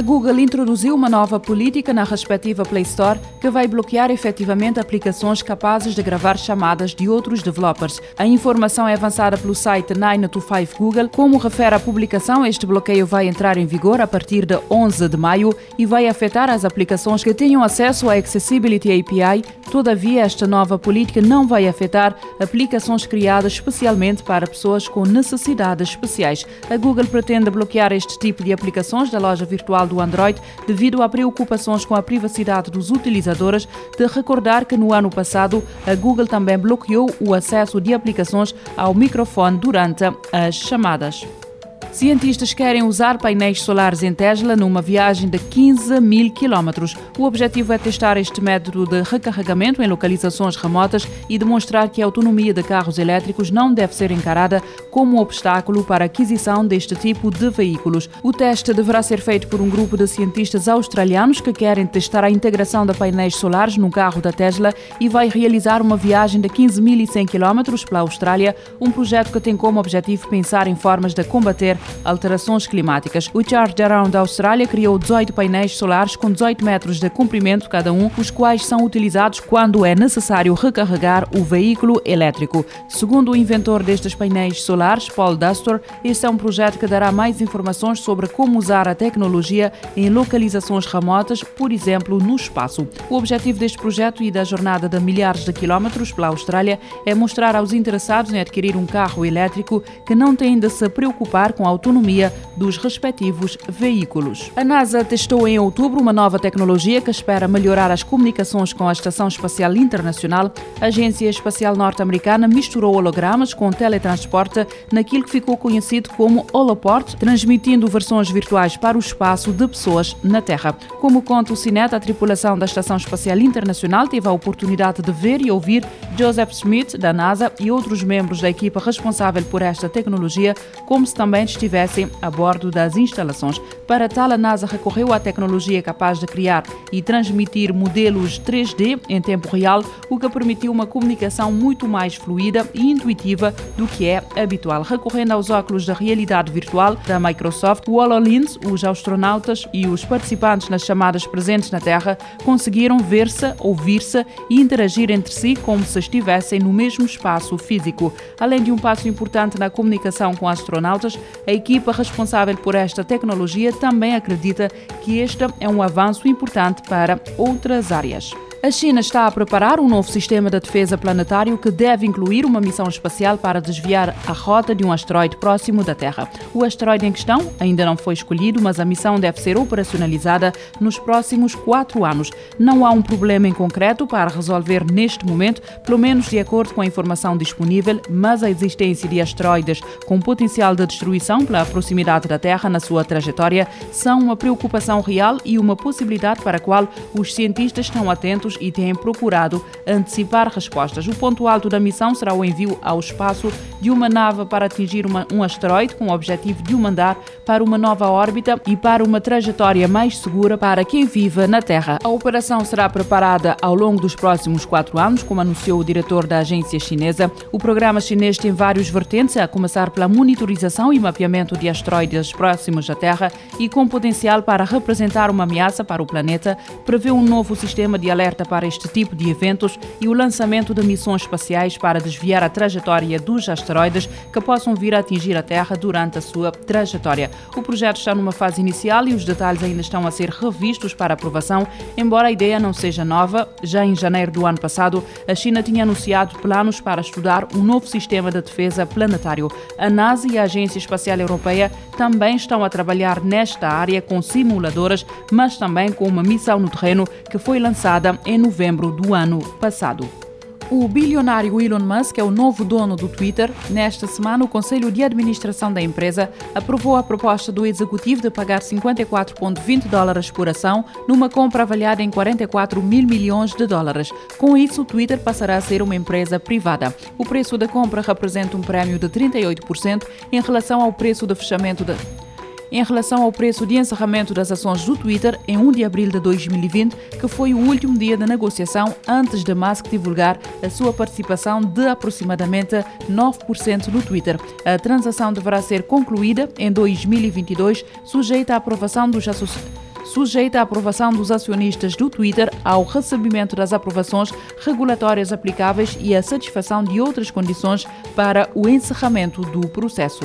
A Google introduziu uma nova política na respectiva Play Store que vai bloquear efetivamente aplicações capazes de gravar chamadas de outros developers. A informação é avançada pelo site 925 Google. Como refere a publicação, este bloqueio vai entrar em vigor a partir de 11 de maio e vai afetar as aplicações que tenham acesso à Accessibility API. Todavia, esta nova política não vai afetar aplicações criadas especialmente para pessoas com necessidades especiais. A Google pretende bloquear este tipo de aplicações da loja virtual do Android devido a preocupações com a privacidade dos utilizadores. De recordar que no ano passado a Google também bloqueou o acesso de aplicações ao microfone durante as chamadas. Cientistas querem usar painéis solares em Tesla numa viagem de 15 mil quilómetros. O objetivo é testar este método de recarregamento em localizações remotas e demonstrar que a autonomia de carros elétricos não deve ser encarada como um obstáculo para a aquisição deste tipo de veículos. O teste deverá ser feito por um grupo de cientistas australianos que querem testar a integração de painéis solares no carro da Tesla e vai realizar uma viagem de 15.100 quilómetros pela Austrália, um projeto que tem como objetivo pensar em formas de combater alterações climáticas. O Charge Around da Austrália criou 18 painéis solares com 18 metros de comprimento cada um, os quais são utilizados quando é necessário recarregar o veículo elétrico. Segundo o inventor destes painéis solares, Paul Dastor, este é um projeto que dará mais informações sobre como usar a tecnologia em localizações remotas, por exemplo, no espaço. O objetivo deste projeto e da jornada de milhares de quilómetros pela Austrália é mostrar aos interessados em adquirir um carro elétrico que não têm de se preocupar com a autonomia dos respectivos veículos. A NASA testou em outubro uma nova tecnologia que espera melhorar as comunicações com a Estação Espacial Internacional. A Agência Espacial Norte-Americana misturou hologramas com teletransporte naquilo que ficou conhecido como Holoport, transmitindo versões virtuais para o espaço de pessoas na Terra. Como conta o Cinet, a tripulação da Estação Espacial Internacional teve a oportunidade de ver e ouvir Joseph Smith, da NASA, e outros membros da equipa responsável por esta tecnologia, como se também estivessem a bordo das instalações. Para tal, a NASA recorreu à tecnologia capaz de criar e transmitir modelos 3D em tempo real, o que permitiu uma comunicação muito mais fluida e intuitiva do que é habitual. Recorrendo aos óculos da realidade virtual da Microsoft, o HoloLens, os astronautas e os participantes nas chamadas presentes na Terra conseguiram ver-se, ouvir-se e interagir entre si como se estivessem no mesmo espaço físico. Além de um passo importante na comunicação com astronautas, equipa responsável por esta tecnologia também acredita que este é um avanço importante para outras áreas. A China está a preparar um novo sistema de defesa planetário que deve incluir uma missão espacial para desviar a rota de um asteroide próximo da Terra. O asteroide em questão ainda não foi escolhido, mas a missão deve ser operacionalizada nos próximos quatro anos. Não há um problema em concreto para resolver neste momento, pelo menos de acordo com a informação disponível, mas a existência de asteroides com potencial de destruição pela proximidade da Terra na sua trajetória são uma preocupação real e uma possibilidade para a qual os cientistas estão atentos e têm procurado antecipar respostas. O ponto alto da missão será o envio ao espaço de uma nave para atingir uma, um asteroide com o objetivo de o mandar para uma nova órbita e para uma trajetória mais segura para quem vive na Terra. A operação será preparada ao longo dos próximos quatro anos, como anunciou o diretor da agência chinesa. O programa chinês tem vários vertentes, a começar pela monitorização e mapeamento de asteroides próximos à Terra e com potencial para representar uma ameaça para o planeta, prevê um novo sistema de alerta para este tipo de eventos e o lançamento de missões espaciais para desviar a trajetória dos asteroides que possam vir a atingir a Terra durante a sua trajetória. O projeto está numa fase inicial e os detalhes ainda estão a ser revistos para aprovação, embora a ideia não seja nova. Já em janeiro do ano passado, a China tinha anunciado planos para estudar um novo sistema de defesa planetário. A NASA e a Agência Espacial Europeia também estão a trabalhar nesta área com simuladores, mas também com uma missão no terreno que foi lançada novembro do ano passado. O bilionário Elon Musk é o novo dono do Twitter. Nesta semana, o Conselho de Administração da empresa aprovou a proposta do executivo de pagar 54,20 dólares por ação numa compra avaliada em 44 mil milhões de dólares. Com isso, o Twitter passará a ser uma empresa privada. O preço da compra representa um prémio de 38% em relação ao preço de fechamento da em relação ao preço de encerramento das ações do Twitter em 1 de abril de 2020, que foi o último dia da negociação antes de Musk divulgar a sua participação de aproximadamente 9% no Twitter. A transação deverá ser concluída em 2022, sujeita à aprovação dos associados sujeita à aprovação dos acionistas do Twitter ao recebimento das aprovações regulatórias aplicáveis e a satisfação de outras condições para o encerramento do processo.